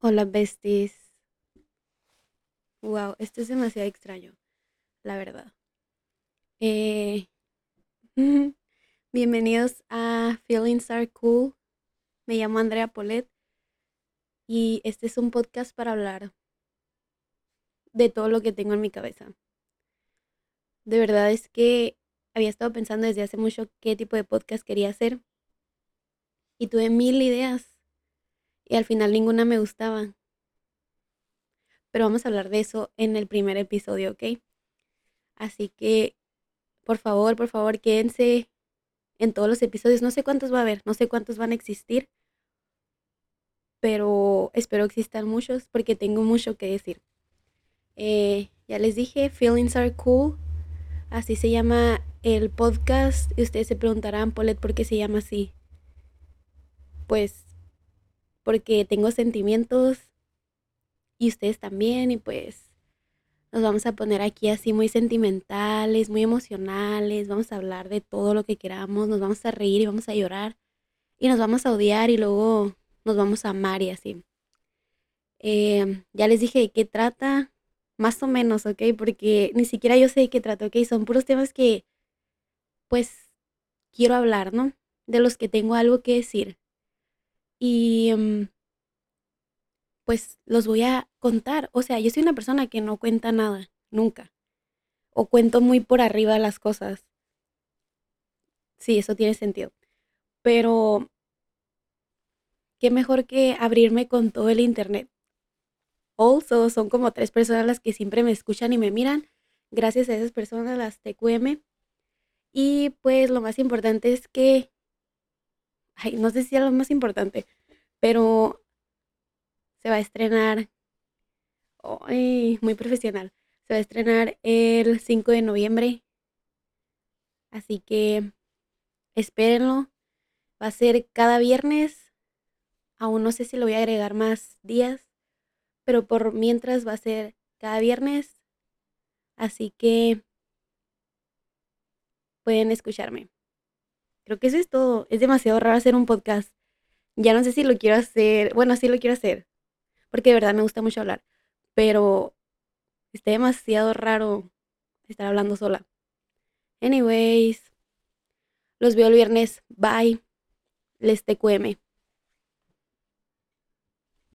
Hola, besties. Wow, esto es demasiado extraño, la verdad. Eh, bienvenidos a Feelings Are Cool. Me llamo Andrea Polet y este es un podcast para hablar de todo lo que tengo en mi cabeza. De verdad es que había estado pensando desde hace mucho qué tipo de podcast quería hacer y tuve mil ideas y al final ninguna me gustaba. Pero vamos a hablar de eso en el primer episodio, ¿ok? Así que, por favor, por favor, quédense en todos los episodios. No sé cuántos va a haber, no sé cuántos van a existir, pero espero existan muchos porque tengo mucho que decir. Eh, ya les dije, Feelings Are Cool. Así se llama el podcast. Y ustedes se preguntarán, Polet, ¿por qué se llama así? Pues porque tengo sentimientos y ustedes también y pues nos vamos a poner aquí así muy sentimentales, muy emocionales, vamos a hablar de todo lo que queramos, nos vamos a reír y vamos a llorar y nos vamos a odiar y luego nos vamos a amar y así. Em, ya les dije de qué trata, más o menos, ¿ok? Porque ni siquiera yo sé de qué trata, ¿ok? Son puros temas que pues quiero hablar, ¿no? De los que tengo algo que decir. Y em, pues los voy a contar. O sea, yo soy una persona que no cuenta nada, nunca. O cuento muy por arriba las cosas. Sí, eso tiene sentido. Pero, qué mejor que abrirme con todo el internet. Also, son como tres personas las que siempre me escuchan y me miran. Gracias a esas personas, las TQM. Y pues lo más importante es que ay, no sé si es lo más importante, pero se va a estrenar, ay, muy profesional, se va a estrenar el 5 de noviembre, así que espérenlo, va a ser cada viernes, aún no sé si lo voy a agregar más días, pero por mientras va a ser cada viernes, así que pueden escucharme. Creo que eso es todo. Es demasiado raro hacer un podcast. Ya no sé si lo quiero hacer. Bueno, sí lo quiero hacer. Porque de verdad me gusta mucho hablar. Pero está demasiado raro estar hablando sola. Anyways. Los veo el viernes. Bye. Les TQM.